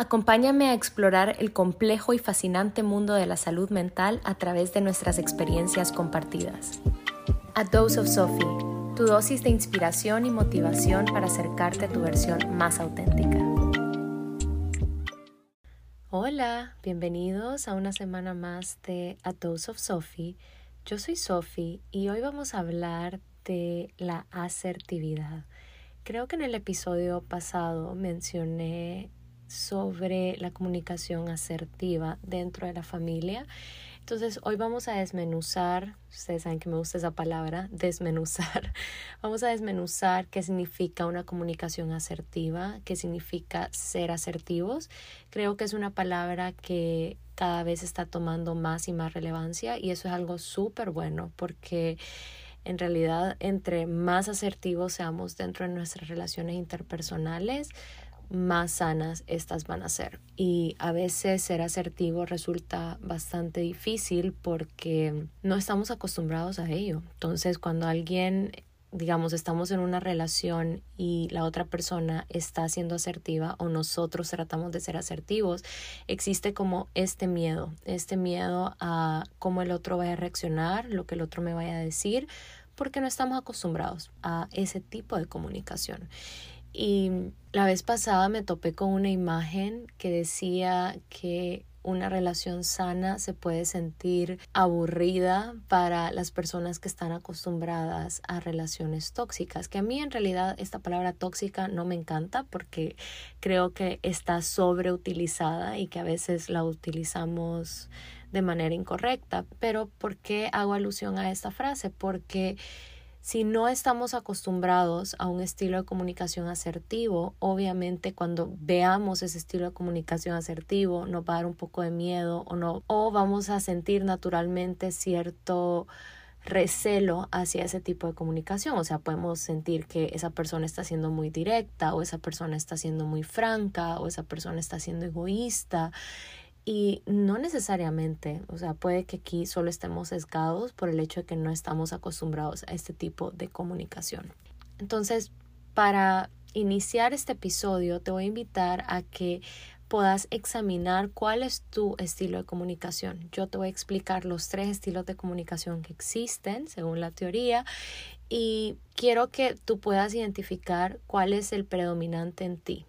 Acompáñame a explorar el complejo y fascinante mundo de la salud mental a través de nuestras experiencias compartidas. A Dose of Sophie, tu dosis de inspiración y motivación para acercarte a tu versión más auténtica. Hola, bienvenidos a una semana más de A Dose of Sophie. Yo soy Sophie y hoy vamos a hablar de la asertividad. Creo que en el episodio pasado mencioné sobre la comunicación asertiva dentro de la familia. Entonces hoy vamos a desmenuzar, ustedes saben que me gusta esa palabra, desmenuzar. Vamos a desmenuzar qué significa una comunicación asertiva, qué significa ser asertivos. Creo que es una palabra que cada vez está tomando más y más relevancia y eso es algo súper bueno porque en realidad entre más asertivos seamos dentro de nuestras relaciones interpersonales, más sanas estas van a ser. Y a veces ser asertivo resulta bastante difícil porque no estamos acostumbrados a ello. Entonces, cuando alguien digamos, estamos en una relación y la otra persona está siendo asertiva o nosotros tratamos de ser asertivos, existe como este miedo, este miedo a cómo el otro vaya a reaccionar, lo que el otro me vaya a decir, porque no estamos acostumbrados a ese tipo de comunicación. Y la vez pasada me topé con una imagen que decía que una relación sana se puede sentir aburrida para las personas que están acostumbradas a relaciones tóxicas, que a mí en realidad esta palabra tóxica no me encanta porque creo que está sobreutilizada y que a veces la utilizamos de manera incorrecta. Pero ¿por qué hago alusión a esta frase? Porque si no estamos acostumbrados a un estilo de comunicación asertivo, obviamente cuando veamos ese estilo de comunicación asertivo nos va a dar un poco de miedo o no o vamos a sentir naturalmente cierto recelo hacia ese tipo de comunicación. O sea, podemos sentir que esa persona está siendo muy directa o esa persona está siendo muy franca o esa persona está siendo egoísta y no necesariamente, o sea, puede que aquí solo estemos sesgados por el hecho de que no estamos acostumbrados a este tipo de comunicación. Entonces, para iniciar este episodio, te voy a invitar a que puedas examinar cuál es tu estilo de comunicación. Yo te voy a explicar los tres estilos de comunicación que existen según la teoría y quiero que tú puedas identificar cuál es el predominante en ti.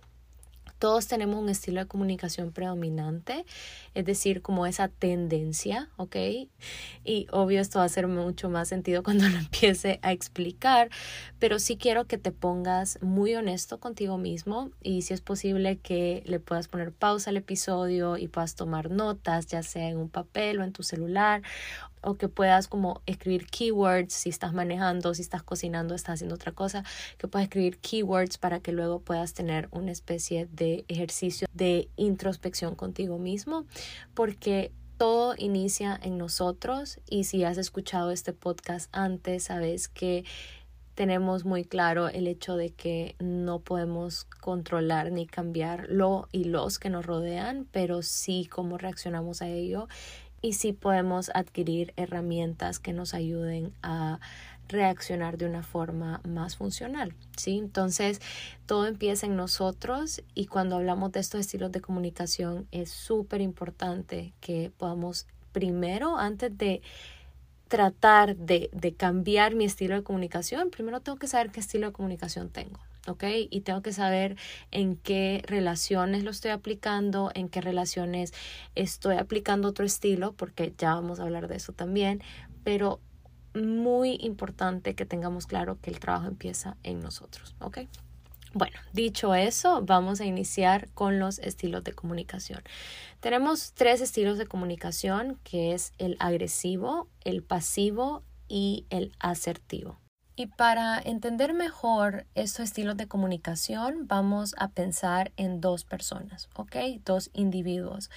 Todos tenemos un estilo de comunicación predominante, es decir, como esa tendencia, ¿ok? Y obvio esto va a hacer mucho más sentido cuando lo empiece a explicar, pero sí quiero que te pongas muy honesto contigo mismo y si es posible que le puedas poner pausa al episodio y puedas tomar notas, ya sea en un papel o en tu celular o que puedas como escribir keywords si estás manejando, si estás cocinando, estás haciendo otra cosa, que puedas escribir keywords para que luego puedas tener una especie de ejercicio de introspección contigo mismo, porque todo inicia en nosotros y si has escuchado este podcast antes, sabes que tenemos muy claro el hecho de que no podemos controlar ni cambiar lo y los que nos rodean, pero sí cómo reaccionamos a ello y sí podemos adquirir herramientas que nos ayuden a reaccionar de una forma más funcional, ¿sí? Entonces, todo empieza en nosotros y cuando hablamos de estos estilos de comunicación es súper importante que podamos primero, antes de tratar de, de cambiar mi estilo de comunicación, primero tengo que saber qué estilo de comunicación tengo, ¿ok? Y tengo que saber en qué relaciones lo estoy aplicando, en qué relaciones estoy aplicando otro estilo, porque ya vamos a hablar de eso también, pero muy importante que tengamos claro que el trabajo empieza en nosotros, ¿ok? Bueno, dicho eso, vamos a iniciar con los estilos de comunicación. Tenemos tres estilos de comunicación, que es el agresivo, el pasivo y el asertivo. Y para entender mejor estos estilos de comunicación, vamos a pensar en dos personas, ¿ok? Dos individuos.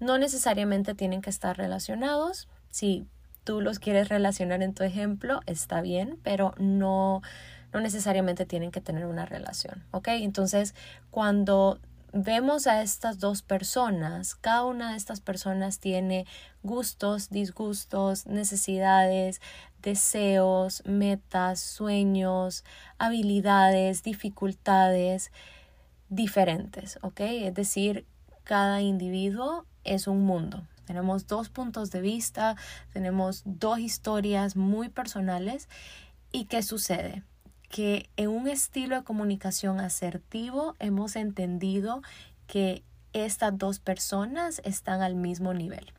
No necesariamente tienen que estar relacionados. Si tú los quieres relacionar en tu ejemplo, está bien, pero no, no necesariamente tienen que tener una relación, ¿ok? Entonces, cuando vemos a estas dos personas, cada una de estas personas tiene gustos, disgustos, necesidades, deseos, metas, sueños, habilidades, dificultades diferentes, ¿ok? Es decir, cada individuo es un mundo. Tenemos dos puntos de vista, tenemos dos historias muy personales. ¿Y qué sucede? Que en un estilo de comunicación asertivo hemos entendido que estas dos personas están al mismo nivel.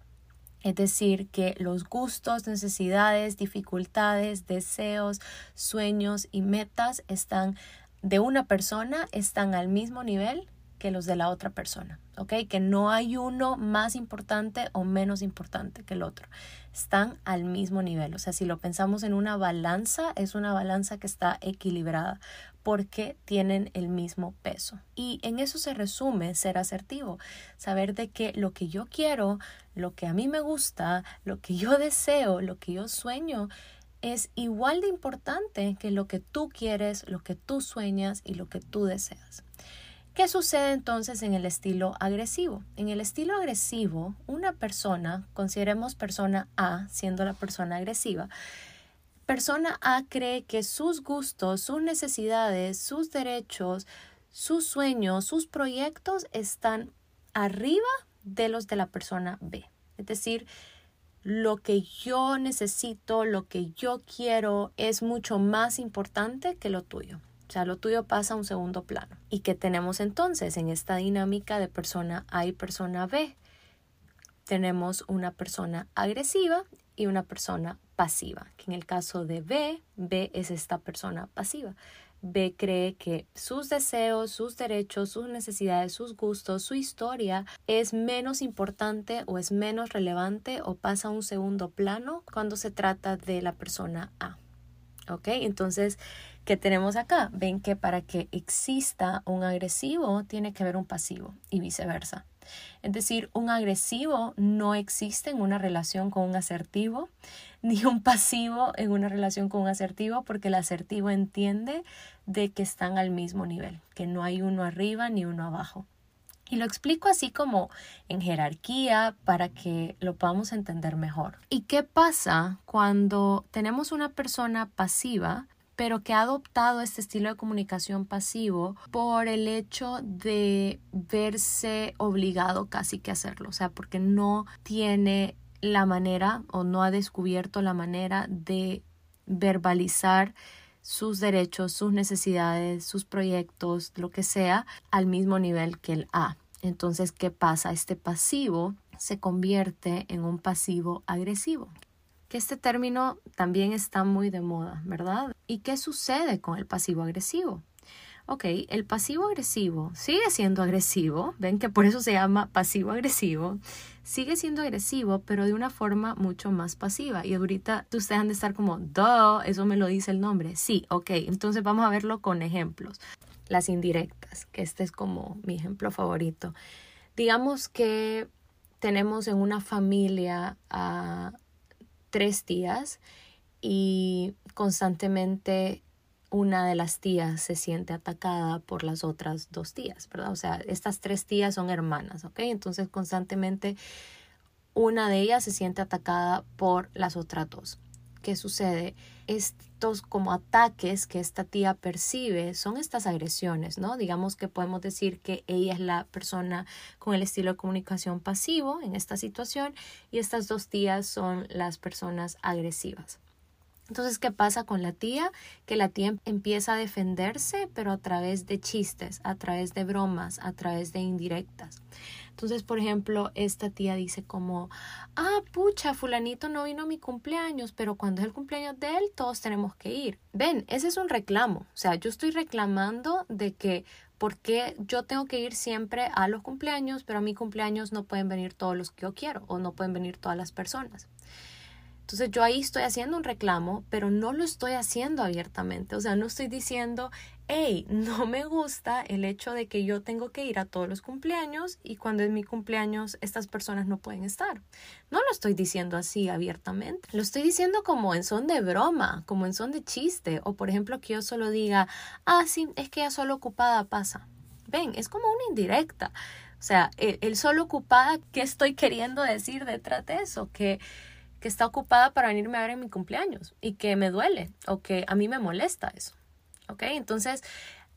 Es decir, que los gustos, necesidades, dificultades, deseos, sueños y metas están de una persona están al mismo nivel que los de la otra persona, ¿ok? Que no hay uno más importante o menos importante que el otro. Están al mismo nivel. O sea, si lo pensamos en una balanza, es una balanza que está equilibrada porque tienen el mismo peso. Y en eso se resume ser asertivo, saber de que lo que yo quiero, lo que a mí me gusta, lo que yo deseo, lo que yo sueño, es igual de importante que lo que tú quieres, lo que tú sueñas y lo que tú deseas. ¿Qué sucede entonces en el estilo agresivo? En el estilo agresivo, una persona, consideremos persona A siendo la persona agresiva, persona A cree que sus gustos, sus necesidades, sus derechos, sus sueños, sus proyectos están arriba de los de la persona B. Es decir, lo que yo necesito, lo que yo quiero es mucho más importante que lo tuyo. O sea, lo tuyo pasa a un segundo plano. ¿Y qué tenemos entonces en esta dinámica de persona A y persona B? Tenemos una persona agresiva y una persona pasiva, que en el caso de B, B es esta persona pasiva. B cree que sus deseos, sus derechos, sus necesidades, sus gustos, su historia es menos importante o es menos relevante o pasa a un segundo plano cuando se trata de la persona A. ¿Ok? Entonces, ¿Qué tenemos acá? Ven que para que exista un agresivo tiene que haber un pasivo y viceversa. Es decir, un agresivo no existe en una relación con un asertivo, ni un pasivo en una relación con un asertivo, porque el asertivo entiende de que están al mismo nivel, que no hay uno arriba ni uno abajo. Y lo explico así como en jerarquía para que lo podamos entender mejor. ¿Y qué pasa cuando tenemos una persona pasiva pero que ha adoptado este estilo de comunicación pasivo por el hecho de verse obligado casi que a hacerlo, o sea, porque no tiene la manera o no ha descubierto la manera de verbalizar sus derechos, sus necesidades, sus proyectos, lo que sea, al mismo nivel que el A. Entonces, ¿qué pasa? Este pasivo se convierte en un pasivo agresivo que este término también está muy de moda, ¿verdad? ¿Y qué sucede con el pasivo agresivo? Ok, el pasivo agresivo sigue siendo agresivo, ven que por eso se llama pasivo agresivo, sigue siendo agresivo, pero de una forma mucho más pasiva. Y ahorita ustedes han de estar como, duh, eso me lo dice el nombre. Sí, ok, entonces vamos a verlo con ejemplos. Las indirectas, que este es como mi ejemplo favorito. Digamos que tenemos en una familia a tres tías y constantemente una de las tías se siente atacada por las otras dos tías, ¿verdad? O sea, estas tres tías son hermanas, ¿ok? Entonces constantemente una de ellas se siente atacada por las otras dos. ¿Qué sucede? Estos como ataques que esta tía percibe son estas agresiones, ¿no? Digamos que podemos decir que ella es la persona con el estilo de comunicación pasivo en esta situación y estas dos tías son las personas agresivas. Entonces, ¿qué pasa con la tía? Que la tía empieza a defenderse, pero a través de chistes, a través de bromas, a través de indirectas. Entonces, por ejemplo, esta tía dice como, ah, pucha, fulanito no vino a mi cumpleaños, pero cuando es el cumpleaños de él, todos tenemos que ir. Ven, ese es un reclamo. O sea, yo estoy reclamando de que, ¿por qué yo tengo que ir siempre a los cumpleaños, pero a mi cumpleaños no pueden venir todos los que yo quiero o no pueden venir todas las personas? Entonces yo ahí estoy haciendo un reclamo, pero no lo estoy haciendo abiertamente. O sea, no estoy diciendo, hey, no me gusta el hecho de que yo tengo que ir a todos los cumpleaños y cuando es mi cumpleaños estas personas no pueden estar. No lo estoy diciendo así abiertamente. Lo estoy diciendo como en son de broma, como en son de chiste. O por ejemplo que yo solo diga, ah, sí, es que ya solo ocupada pasa. Ven, es como una indirecta. O sea, el, el solo ocupada, ¿qué estoy queriendo decir detrás de eso? Que que está ocupada para venirme a ver en mi cumpleaños y que me duele o que a mí me molesta eso. ¿Ok? Entonces,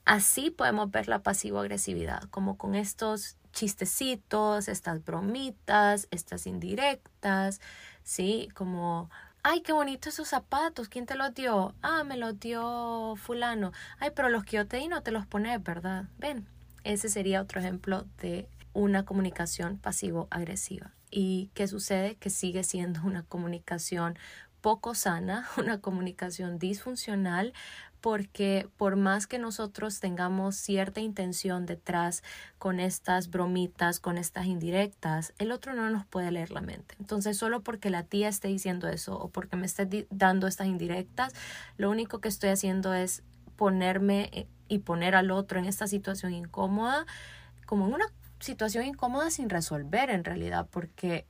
así podemos ver la pasivo-agresividad, como con estos chistecitos, estas bromitas, estas indirectas, ¿sí? Como, ay, qué bonito esos zapatos, ¿quién te los dio? Ah, me los dio fulano. Ay, pero los que yo te di no te los pones, ¿verdad? Ven, ese sería otro ejemplo de una comunicación pasivo-agresiva. ¿Y qué sucede? Que sigue siendo una comunicación poco sana, una comunicación disfuncional, porque por más que nosotros tengamos cierta intención detrás con estas bromitas, con estas indirectas, el otro no nos puede leer la mente. Entonces, solo porque la tía esté diciendo eso o porque me esté dando estas indirectas, lo único que estoy haciendo es ponerme eh, y poner al otro en esta situación incómoda, como en una situación incómoda sin resolver en realidad, porque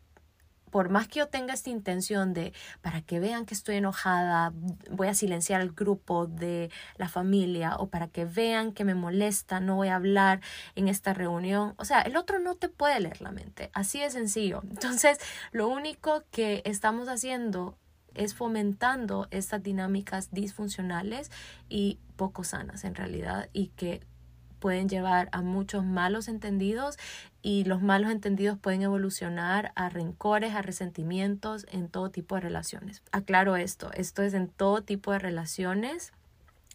por más que yo tenga esta intención de, para que vean que estoy enojada, voy a silenciar al grupo de la familia o para que vean que me molesta, no voy a hablar en esta reunión. O sea, el otro no te puede leer la mente, así de sencillo. Entonces, lo único que estamos haciendo es fomentando estas dinámicas disfuncionales y poco sanas en realidad y que pueden llevar a muchos malos entendidos y los malos entendidos pueden evolucionar a rencores, a resentimientos en todo tipo de relaciones. Aclaro esto, esto es en todo tipo de relaciones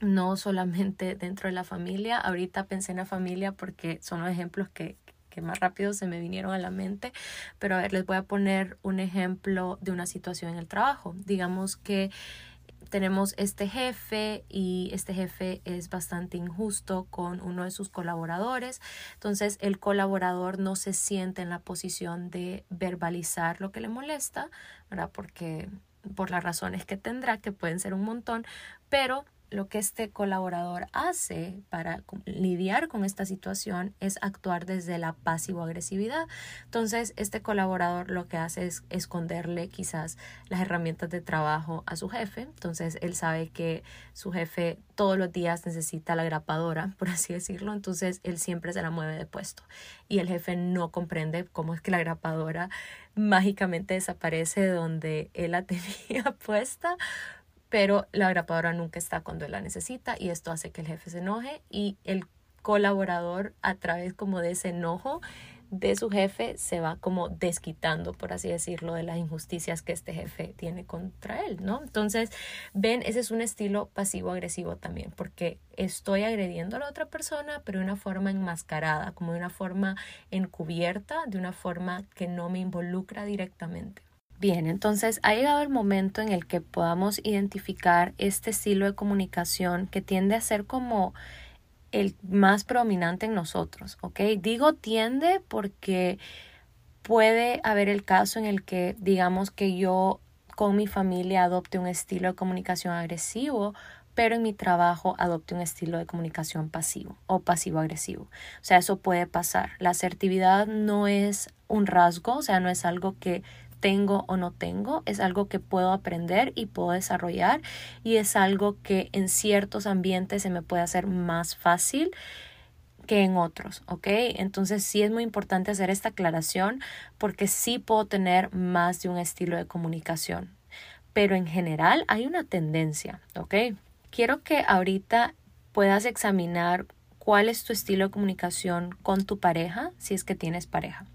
no solamente dentro de la familia. Ahorita pensé en la familia porque son los ejemplos que, que más rápido se me vinieron a la mente. Pero a ver, les voy a poner un ejemplo de una situación en el trabajo. Digamos que tenemos este jefe y este jefe es bastante injusto con uno de sus colaboradores. Entonces el colaborador no se siente en la posición de verbalizar lo que le molesta, ¿verdad? Porque por las razones que tendrá, que pueden ser un montón, pero lo que este colaborador hace para lidiar con esta situación es actuar desde la pasivo-agresividad. Entonces, este colaborador lo que hace es esconderle quizás las herramientas de trabajo a su jefe. Entonces, él sabe que su jefe todos los días necesita la grapadora, por así decirlo. Entonces, él siempre se la mueve de puesto. Y el jefe no comprende cómo es que la grapadora mágicamente desaparece de donde él la tenía puesta pero la grapadora nunca está cuando él la necesita y esto hace que el jefe se enoje y el colaborador a través como de ese enojo de su jefe se va como desquitando, por así decirlo, de las injusticias que este jefe tiene contra él, ¿no? Entonces, ven, ese es un estilo pasivo-agresivo también, porque estoy agrediendo a la otra persona, pero de una forma enmascarada, como de una forma encubierta, de una forma que no me involucra directamente. Bien, entonces ha llegado el momento en el que podamos identificar este estilo de comunicación que tiende a ser como el más predominante en nosotros, ¿ok? Digo tiende porque puede haber el caso en el que digamos que yo con mi familia adopte un estilo de comunicación agresivo, pero en mi trabajo adopte un estilo de comunicación pasivo o pasivo-agresivo. O sea, eso puede pasar. La asertividad no es un rasgo, o sea, no es algo que tengo o no tengo, es algo que puedo aprender y puedo desarrollar y es algo que en ciertos ambientes se me puede hacer más fácil que en otros, ¿ok? Entonces sí es muy importante hacer esta aclaración porque sí puedo tener más de un estilo de comunicación, pero en general hay una tendencia, ¿ok? Quiero que ahorita puedas examinar cuál es tu estilo de comunicación con tu pareja, si es que tienes pareja.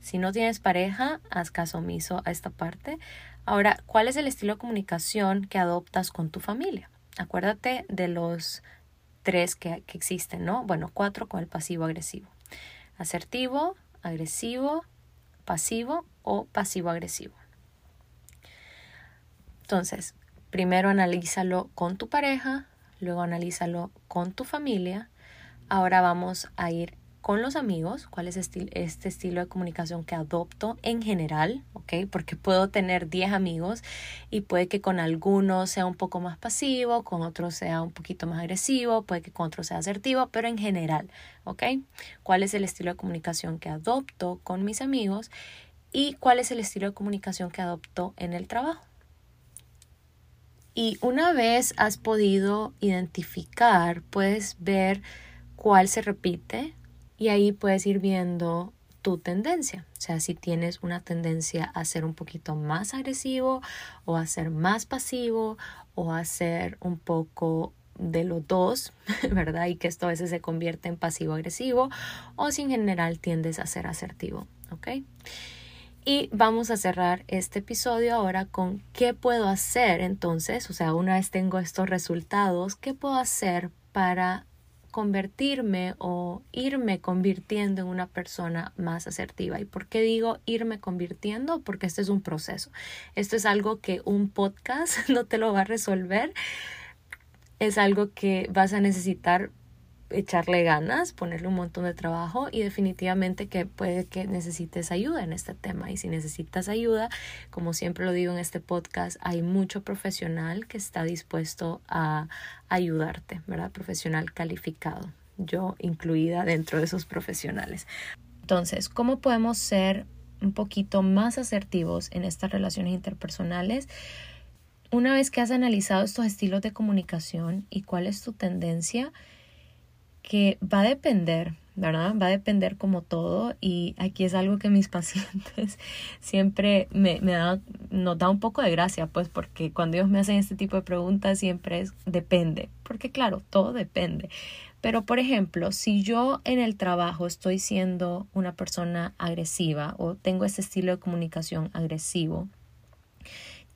Si no tienes pareja, haz caso omiso a esta parte. Ahora, ¿cuál es el estilo de comunicación que adoptas con tu familia? Acuérdate de los tres que, que existen, ¿no? Bueno, cuatro con el pasivo agresivo. Asertivo, agresivo, pasivo o pasivo agresivo. Entonces, primero analízalo con tu pareja, luego analízalo con tu familia. Ahora vamos a ir con los amigos, cuál es este, estilo de comunicación que adopto en general. Porque puedo tener 10 amigos y puede que con algunos sea un poco más pasivo, con otros sea un poquito más agresivo, puede que con otros sea asertivo, pero en general. ¿Cuál es el estilo de comunicación que adopto con mis amigos y cuál es el estilo de comunicación que adopto en el trabajo? Y una vez has podido identificar, puedes ver cuál se repite, y ahí puedes ir viendo tu tendencia. O sea, si tienes una tendencia a ser un poquito más agresivo o a ser más pasivo o a ser un poco de los dos, ¿verdad? Y que esto a veces se convierte en pasivo-agresivo o si en general tiendes a ser asertivo, ¿ok? Y vamos a cerrar este episodio ahora con qué puedo hacer entonces, o sea, una vez tengo estos resultados, ¿qué puedo hacer para convertirme o irme convirtiendo en una persona más asertiva. ¿Y por qué digo irme convirtiendo? Porque este es un proceso. Esto es algo que un podcast no te lo va a resolver. Es algo que vas a necesitar echarle ganas, ponerle un montón de trabajo y definitivamente que puede que necesites ayuda en este tema. Y si necesitas ayuda, como siempre lo digo en este podcast, hay mucho profesional que está dispuesto a ayudarte, ¿verdad? Profesional calificado, yo incluida dentro de esos profesionales. Entonces, ¿cómo podemos ser un poquito más asertivos en estas relaciones interpersonales? Una vez que has analizado estos estilos de comunicación y cuál es tu tendencia, que va a depender, ¿verdad? Va a depender como todo y aquí es algo que mis pacientes siempre me, me da, nos da un poco de gracia, pues porque cuando ellos me hacen este tipo de preguntas siempre es depende, porque claro, todo depende. Pero por ejemplo, si yo en el trabajo estoy siendo una persona agresiva o tengo ese estilo de comunicación agresivo,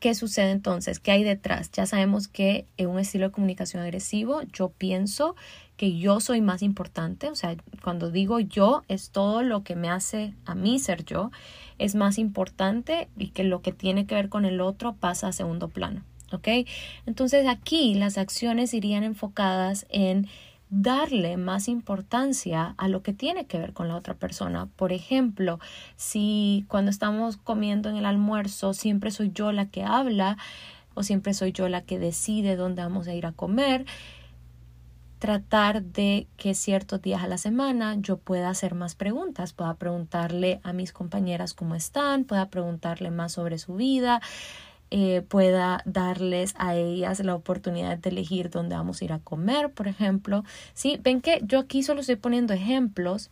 ¿Qué sucede entonces? ¿Qué hay detrás? Ya sabemos que en un estilo de comunicación agresivo yo pienso que yo soy más importante, o sea, cuando digo yo es todo lo que me hace a mí ser yo, es más importante y que lo que tiene que ver con el otro pasa a segundo plano, ¿ok? Entonces aquí las acciones irían enfocadas en darle más importancia a lo que tiene que ver con la otra persona. Por ejemplo, si cuando estamos comiendo en el almuerzo siempre soy yo la que habla o siempre soy yo la que decide dónde vamos a ir a comer, tratar de que ciertos días a la semana yo pueda hacer más preguntas, pueda preguntarle a mis compañeras cómo están, pueda preguntarle más sobre su vida, eh, pueda darles a ellas la oportunidad de elegir dónde vamos a ir a comer, por ejemplo. Sí, ven que yo aquí solo estoy poniendo ejemplos,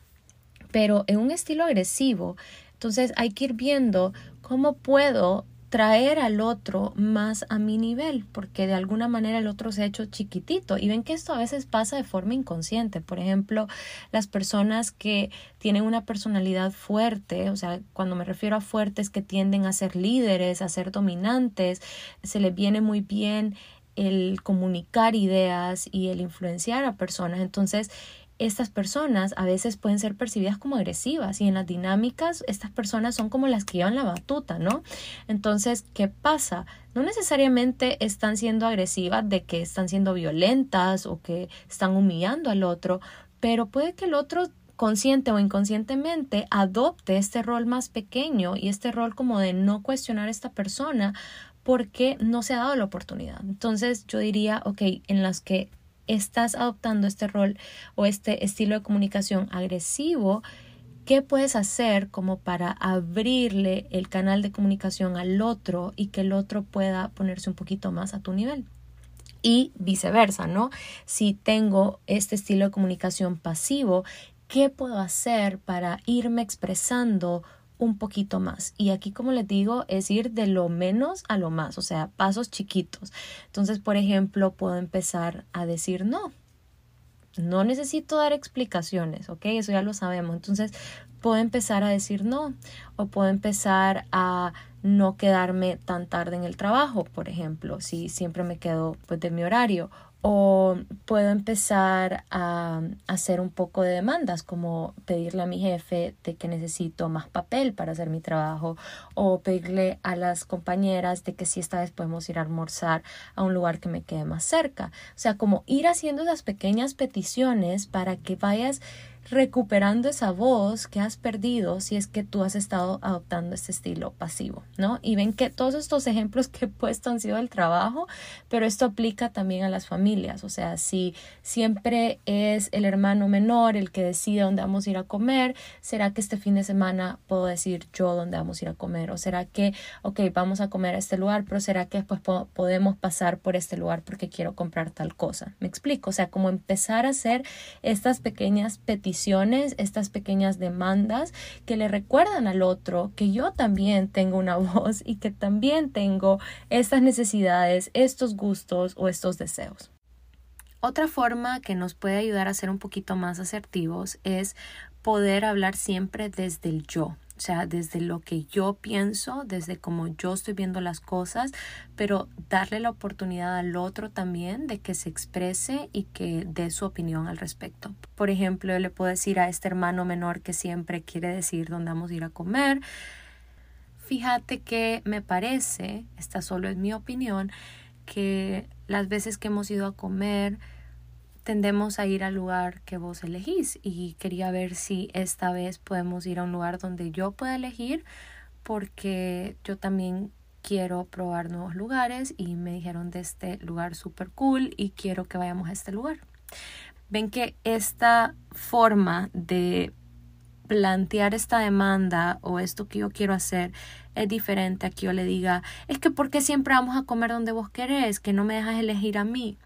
pero en un estilo agresivo. Entonces hay que ir viendo cómo puedo traer al otro más a mi nivel, porque de alguna manera el otro se ha hecho chiquitito. Y ven que esto a veces pasa de forma inconsciente. Por ejemplo, las personas que tienen una personalidad fuerte, o sea, cuando me refiero a fuertes que tienden a ser líderes, a ser dominantes, se les viene muy bien el comunicar ideas y el influenciar a personas. Entonces, estas personas a veces pueden ser percibidas como agresivas y en las dinámicas estas personas son como las que llevan la batuta, ¿no? Entonces, ¿qué pasa? No necesariamente están siendo agresivas de que están siendo violentas o que están humillando al otro, pero puede que el otro consciente o inconscientemente adopte este rol más pequeño y este rol como de no cuestionar a esta persona porque no se ha dado la oportunidad. Entonces yo diría, ok, en las que estás adoptando este rol o este estilo de comunicación agresivo, ¿qué puedes hacer como para abrirle el canal de comunicación al otro y que el otro pueda ponerse un poquito más a tu nivel? Y viceversa, ¿no? Si tengo este estilo de comunicación pasivo, ¿qué puedo hacer para irme expresando un poquito más. Y aquí, como les digo, es ir de lo menos a lo más, o sea, pasos chiquitos. Entonces, por ejemplo, puedo empezar a decir no. No necesito dar explicaciones, ¿ok? Eso ya lo sabemos. Entonces, puedo empezar a decir no o puedo empezar a no quedarme tan tarde en el trabajo, por ejemplo, si siempre me quedo pues de mi horario o puedo empezar a hacer un poco de demandas como pedirle a mi jefe de que necesito más papel para hacer mi trabajo o pedirle a las compañeras de que si esta vez podemos ir a almorzar a un lugar que me quede más cerca. O sea, como ir haciendo esas pequeñas peticiones para que vayas recuperando esa voz que has perdido si es que tú has estado adoptando este estilo pasivo, ¿no? Y ven que todos estos ejemplos que he puesto han sido del trabajo, pero esto aplica también a las familias, o sea, si siempre es el hermano menor el que decide dónde vamos a ir a comer, ¿será que este fin de semana puedo decir yo dónde vamos a ir a comer? ¿O será que, ok, vamos a comer a este lugar, pero será que después podemos pasar por este lugar porque quiero comprar tal cosa? ¿Me explico? O sea, como empezar a hacer estas pequeñas peticiones estas pequeñas demandas que le recuerdan al otro que yo también tengo una voz y que también tengo estas necesidades, estos gustos o estos deseos. Otra forma que nos puede ayudar a ser un poquito más asertivos es poder hablar siempre desde el yo, o sea, desde lo que yo pienso, desde cómo yo estoy viendo las cosas, pero darle la oportunidad al otro también de que se exprese y que dé su opinión al respecto. Por ejemplo, yo le puedo decir a este hermano menor que siempre quiere decir dónde vamos a ir a comer, fíjate que me parece, esta solo es mi opinión, que las veces que hemos ido a comer, tendemos a ir al lugar que vos elegís y quería ver si esta vez podemos ir a un lugar donde yo pueda elegir porque yo también quiero probar nuevos lugares y me dijeron de este lugar súper cool y quiero que vayamos a este lugar. Ven que esta forma de plantear esta demanda o esto que yo quiero hacer es diferente a que yo le diga, es que ¿por qué siempre vamos a comer donde vos querés? Que no me dejas elegir a mí.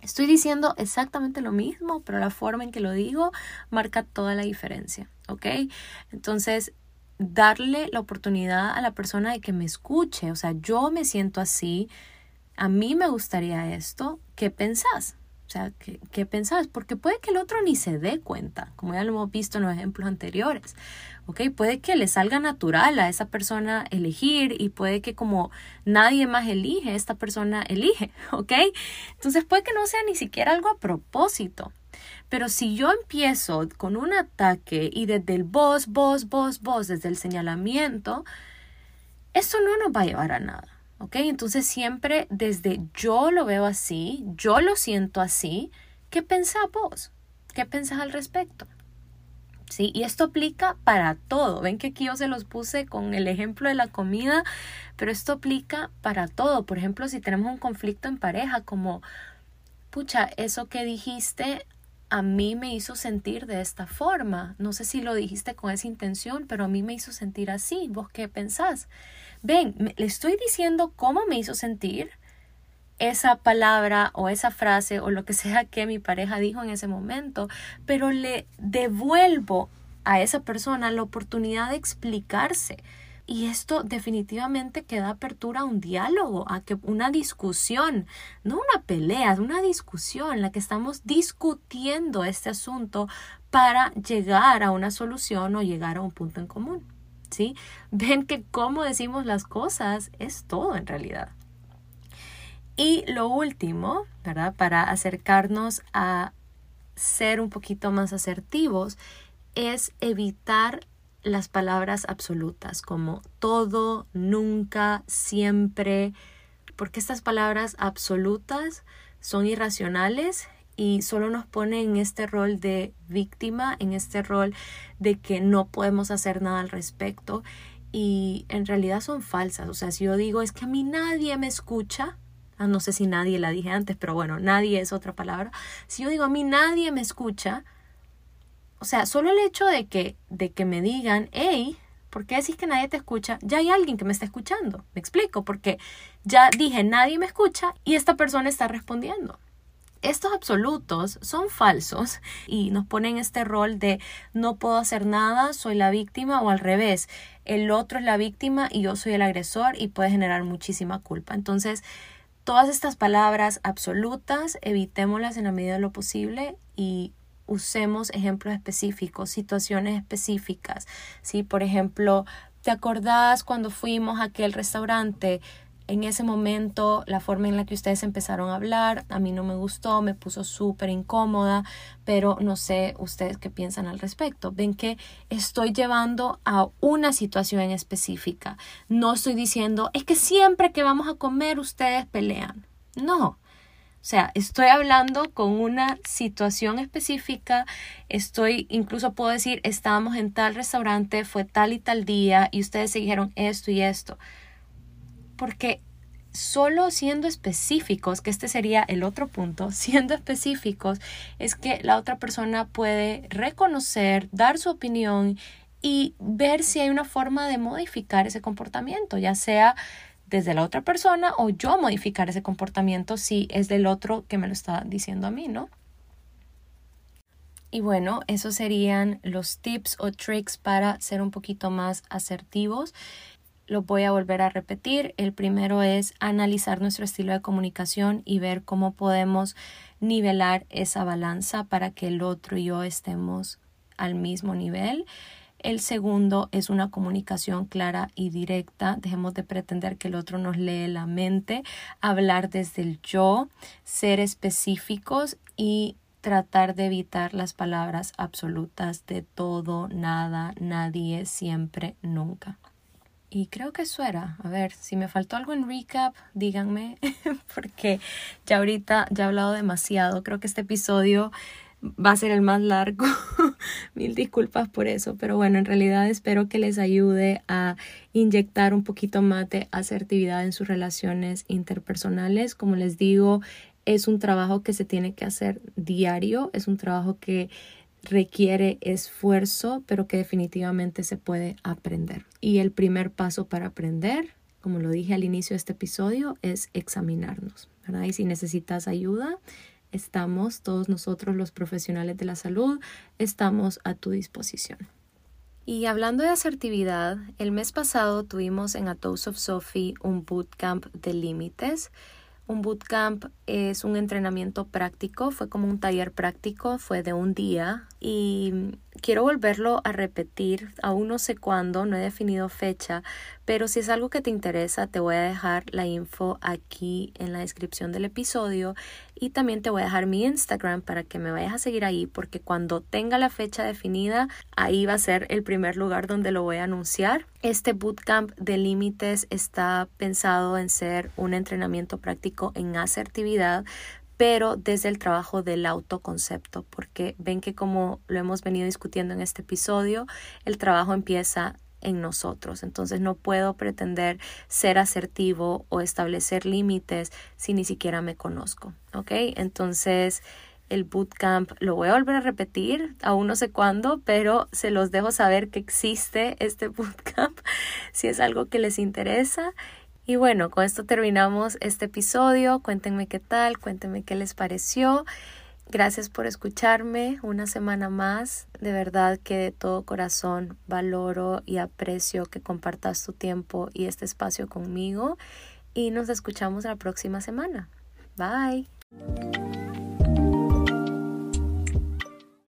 Estoy diciendo exactamente lo mismo, pero la forma en que lo digo marca toda la diferencia, ¿ok? Entonces, darle la oportunidad a la persona de que me escuche, o sea, yo me siento así, a mí me gustaría esto, ¿qué pensás? O sea, ¿qué, ¿qué, pensás? Porque puede que el otro ni se dé cuenta, como ya lo hemos visto en los ejemplos anteriores. ¿Ok? Puede que le salga natural a esa persona elegir y puede que como nadie más elige, esta persona elige. ¿Ok? Entonces puede que no sea ni siquiera algo a propósito. Pero si yo empiezo con un ataque y desde el vos, vos, vos, vos, desde el señalamiento, eso no nos va a llevar a nada. ¿Ok? Entonces siempre desde yo lo veo así, yo lo siento así, ¿qué pensás vos? ¿Qué pensás al respecto? ¿Sí? Y esto aplica para todo. Ven que aquí yo se los puse con el ejemplo de la comida, pero esto aplica para todo. Por ejemplo, si tenemos un conflicto en pareja, como, pucha, eso que dijiste a mí me hizo sentir de esta forma. No sé si lo dijiste con esa intención, pero a mí me hizo sentir así. ¿Vos qué pensás? Ven, le estoy diciendo cómo me hizo sentir esa palabra o esa frase o lo que sea que mi pareja dijo en ese momento, pero le devuelvo a esa persona la oportunidad de explicarse. Y esto definitivamente queda apertura a un diálogo, a que una discusión, no una pelea, una discusión en la que estamos discutiendo este asunto para llegar a una solución o llegar a un punto en común. ¿Sí? Ven que cómo decimos las cosas es todo en realidad. Y lo último, ¿verdad? Para acercarnos a ser un poquito más asertivos, es evitar las palabras absolutas como todo, nunca, siempre, porque estas palabras absolutas son irracionales y solo nos ponen en este rol de víctima, en este rol de que no podemos hacer nada al respecto y en realidad son falsas. O sea, si yo digo es que a mí nadie me escucha, no sé si nadie la dije antes, pero bueno, nadie es otra palabra. Si yo digo a mí nadie me escucha, o sea, solo el hecho de que, de que me digan, hey, ¿por qué decís que nadie te escucha? Ya hay alguien que me está escuchando. Me explico, porque ya dije, nadie me escucha y esta persona está respondiendo. Estos absolutos son falsos y nos ponen este rol de no puedo hacer nada, soy la víctima o al revés, el otro es la víctima y yo soy el agresor y puede generar muchísima culpa. Entonces, todas estas palabras absolutas, evitémoslas en la medida de lo posible y usemos ejemplos específicos, situaciones específicas. ¿sí? Por ejemplo, ¿te acordás cuando fuimos a aquel restaurante? En ese momento, la forma en la que ustedes empezaron a hablar, a mí no me gustó, me puso súper incómoda, pero no sé ustedes qué piensan al respecto. Ven que estoy llevando a una situación específica. No estoy diciendo, es que siempre que vamos a comer ustedes pelean. No, o sea, estoy hablando con una situación específica, estoy, incluso puedo decir, estábamos en tal restaurante, fue tal y tal día y ustedes se dijeron esto y esto. Porque solo siendo específicos, que este sería el otro punto, siendo específicos, es que la otra persona puede reconocer, dar su opinión y ver si hay una forma de modificar ese comportamiento, ya sea desde la otra persona o yo modificar ese comportamiento si es del otro que me lo está diciendo a mí, ¿no? Y bueno, esos serían los tips o tricks para ser un poquito más asertivos. Lo voy a volver a repetir. El primero es analizar nuestro estilo de comunicación y ver cómo podemos nivelar esa balanza para que el otro y yo estemos al mismo nivel. El segundo es una comunicación clara y directa. Dejemos de pretender que el otro nos lee la mente, hablar desde el yo, ser específicos y tratar de evitar las palabras absolutas de todo, nada, nadie, siempre, nunca. Y creo que eso era. A ver, si me faltó algo en recap, díganme, porque ya ahorita ya he hablado demasiado. Creo que este episodio va a ser el más largo. Mil disculpas por eso, pero bueno, en realidad espero que les ayude a inyectar un poquito más de asertividad en sus relaciones interpersonales. Como les digo, es un trabajo que se tiene que hacer diario, es un trabajo que requiere esfuerzo, pero que definitivamente se puede aprender. Y el primer paso para aprender, como lo dije al inicio de este episodio, es examinarnos, ¿verdad? Y si necesitas ayuda, estamos, todos nosotros los profesionales de la salud, estamos a tu disposición. Y hablando de asertividad, el mes pasado tuvimos en A of Sophie un bootcamp de límites un bootcamp es un entrenamiento práctico, fue como un taller práctico, fue de un día y quiero volverlo a repetir, aún no sé cuándo, no he definido fecha, pero si es algo que te interesa, te voy a dejar la info aquí en la descripción del episodio y también te voy a dejar mi Instagram para que me vayas a seguir ahí porque cuando tenga la fecha definida, ahí va a ser el primer lugar donde lo voy a anunciar. Este bootcamp de límites está pensado en ser un entrenamiento práctico en asertividad pero desde el trabajo del autoconcepto, porque ven que como lo hemos venido discutiendo en este episodio, el trabajo empieza en nosotros. Entonces no puedo pretender ser asertivo o establecer límites si ni siquiera me conozco. ¿Ok? Entonces el bootcamp lo voy a volver a repetir, aún no sé cuándo, pero se los dejo saber que existe este bootcamp si es algo que les interesa y bueno, con esto terminamos este episodio. Cuéntenme qué tal, cuéntenme qué les pareció. Gracias por escucharme una semana más. De verdad que de todo corazón valoro y aprecio que compartas tu tiempo y este espacio conmigo. Y nos escuchamos la próxima semana. Bye.